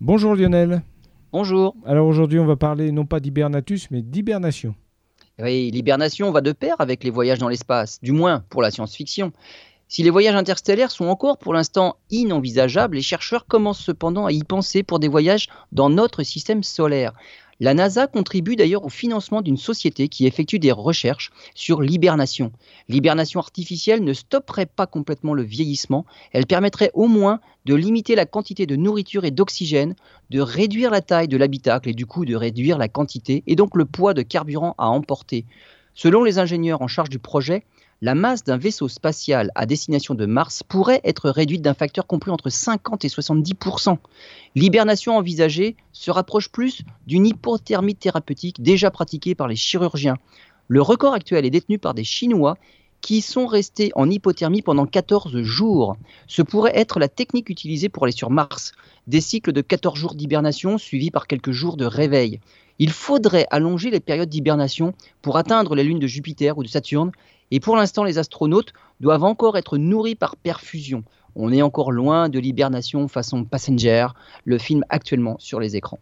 Bonjour Lionel. Bonjour. Alors aujourd'hui, on va parler non pas d'hibernatus, mais d'hibernation. Oui, l'hibernation va de pair avec les voyages dans l'espace, du moins pour la science-fiction. Si les voyages interstellaires sont encore pour l'instant inenvisageables, les chercheurs commencent cependant à y penser pour des voyages dans notre système solaire. La NASA contribue d'ailleurs au financement d'une société qui effectue des recherches sur l'hibernation. L'hibernation artificielle ne stopperait pas complètement le vieillissement, elle permettrait au moins de limiter la quantité de nourriture et d'oxygène, de réduire la taille de l'habitacle et du coup de réduire la quantité et donc le poids de carburant à emporter. Selon les ingénieurs en charge du projet, la masse d'un vaisseau spatial à destination de Mars pourrait être réduite d'un facteur compris entre 50 et 70% L'hibernation envisagée se rapproche plus d'une hypothermie thérapeutique déjà pratiquée par les chirurgiens. Le record actuel est détenu par des Chinois qui sont restés en hypothermie pendant 14 jours. Ce pourrait être la technique utilisée pour aller sur Mars. Des cycles de 14 jours d'hibernation suivis par quelques jours de réveil. Il faudrait allonger les périodes d'hibernation pour atteindre les lunes de Jupiter ou de Saturne et pour l'instant, les astronautes doivent encore être nourris par perfusion. On est encore loin de l'hibernation façon Passenger, le film actuellement sur les écrans.